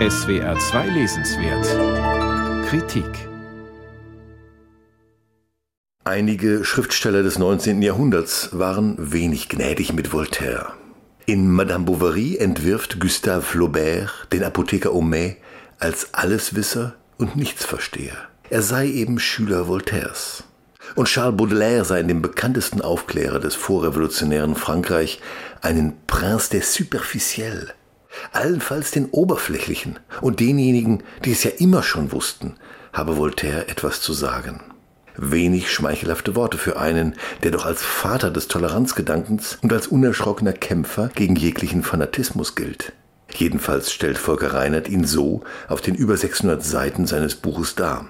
SWR 2 Lesenswert Kritik Einige Schriftsteller des 19. Jahrhunderts waren wenig gnädig mit Voltaire. In Madame Bovary entwirft Gustave Flaubert den Apotheker Homais als Alleswisser und Nichtsversteher. Er sei eben Schüler Voltaires. Und Charles Baudelaire sei in dem bekanntesten Aufklärer des vorrevolutionären Frankreich einen Prince des Superficiels, allenfalls den Oberflächlichen und denjenigen, die es ja immer schon wussten, habe Voltaire etwas zu sagen. Wenig schmeichelhafte Worte für einen, der doch als Vater des Toleranzgedankens und als unerschrockener Kämpfer gegen jeglichen Fanatismus gilt. Jedenfalls stellt Volker Reinert ihn so auf den über 600 Seiten seines Buches dar.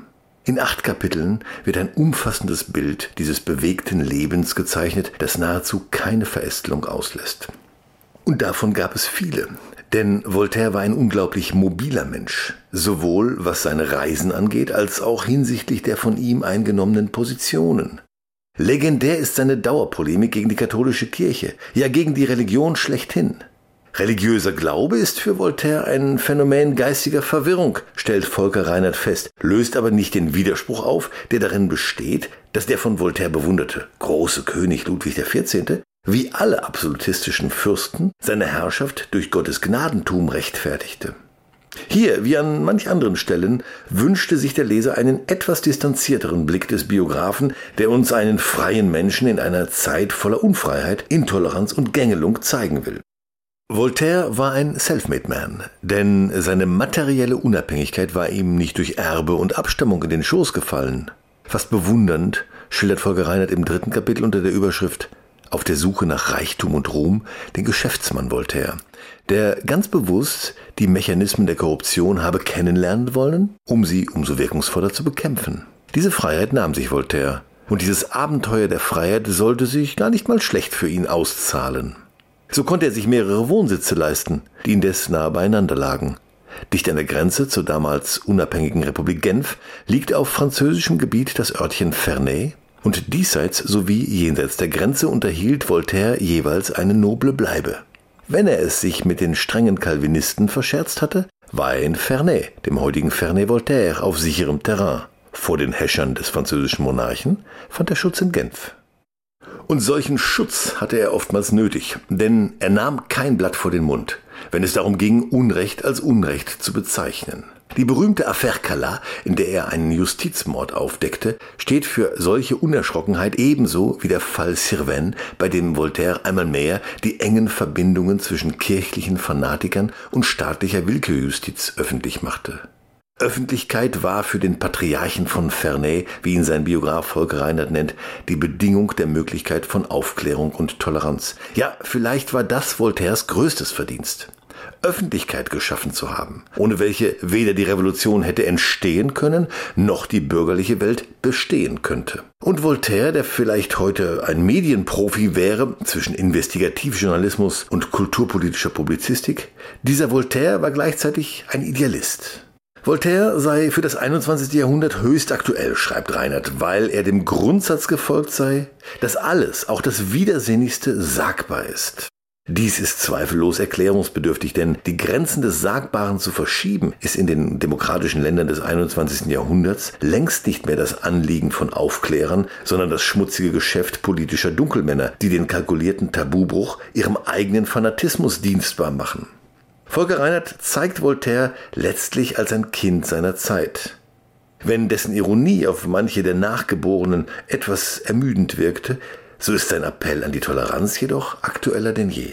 In acht Kapiteln wird ein umfassendes Bild dieses bewegten Lebens gezeichnet, das nahezu keine Verästelung auslässt. Und davon gab es viele. Denn Voltaire war ein unglaublich mobiler Mensch, sowohl was seine Reisen angeht, als auch hinsichtlich der von ihm eingenommenen Positionen. Legendär ist seine Dauerpolemik gegen die katholische Kirche, ja gegen die Religion schlechthin. Religiöser Glaube ist für Voltaire ein Phänomen geistiger Verwirrung, stellt Volker Reinhardt fest, löst aber nicht den Widerspruch auf, der darin besteht, dass der von Voltaire bewunderte große König Ludwig XIV wie alle absolutistischen Fürsten, seine Herrschaft durch Gottes Gnadentum rechtfertigte. Hier, wie an manch anderen Stellen, wünschte sich der Leser einen etwas distanzierteren Blick des Biografen, der uns einen freien Menschen in einer Zeit voller Unfreiheit, Intoleranz und Gängelung zeigen will. Voltaire war ein Selfmade Man, denn seine materielle Unabhängigkeit war ihm nicht durch Erbe und Abstammung in den Schoß gefallen. Fast bewundernd schildert Volker Reinhardt im dritten Kapitel unter der Überschrift auf der Suche nach Reichtum und Ruhm den Geschäftsmann Voltaire, der ganz bewusst die Mechanismen der Korruption habe kennenlernen wollen, um sie umso wirkungsvoller zu bekämpfen. Diese Freiheit nahm sich Voltaire, und dieses Abenteuer der Freiheit sollte sich gar nicht mal schlecht für ihn auszahlen. So konnte er sich mehrere Wohnsitze leisten, die indes nahe beieinander lagen. Dicht an der Grenze zur damals unabhängigen Republik Genf liegt auf französischem Gebiet das Örtchen Ferney, und diesseits sowie jenseits der Grenze unterhielt Voltaire jeweils eine noble Bleibe. Wenn er es sich mit den strengen Calvinisten verscherzt hatte, war er in Ferney, dem heutigen Ferney-Voltaire, auf sicherem Terrain. Vor den Häschern des französischen Monarchen fand er Schutz in Genf. Und solchen Schutz hatte er oftmals nötig, denn er nahm kein Blatt vor den Mund, wenn es darum ging, Unrecht als Unrecht zu bezeichnen. Die berühmte Affaire Calas, in der er einen Justizmord aufdeckte, steht für solche Unerschrockenheit ebenso wie der Fall Sirven, bei dem Voltaire einmal mehr die engen Verbindungen zwischen kirchlichen Fanatikern und staatlicher Willkürjustiz öffentlich machte. Öffentlichkeit war für den Patriarchen von Ferney, wie ihn sein Biograf Volker Reinhardt nennt, die Bedingung der Möglichkeit von Aufklärung und Toleranz. Ja, vielleicht war das Voltaires größtes Verdienst. Öffentlichkeit geschaffen zu haben, ohne welche weder die Revolution hätte entstehen können, noch die bürgerliche Welt bestehen könnte. Und Voltaire, der vielleicht heute ein Medienprofi wäre zwischen Investigativjournalismus und kulturpolitischer Publizistik, dieser Voltaire war gleichzeitig ein Idealist. Voltaire sei für das 21. Jahrhundert höchst aktuell, schreibt Reinhard, weil er dem Grundsatz gefolgt sei, dass alles, auch das Widersinnigste, sagbar ist. Dies ist zweifellos erklärungsbedürftig, denn die Grenzen des Sagbaren zu verschieben, ist in den demokratischen Ländern des 21. Jahrhunderts längst nicht mehr das Anliegen von Aufklärern, sondern das schmutzige Geschäft politischer Dunkelmänner, die den kalkulierten Tabubruch ihrem eigenen Fanatismus dienstbar machen. Volker Reinhardt zeigt Voltaire letztlich als ein Kind seiner Zeit. Wenn dessen Ironie auf manche der Nachgeborenen etwas ermüdend wirkte, so ist sein Appell an die Toleranz jedoch aktueller denn je.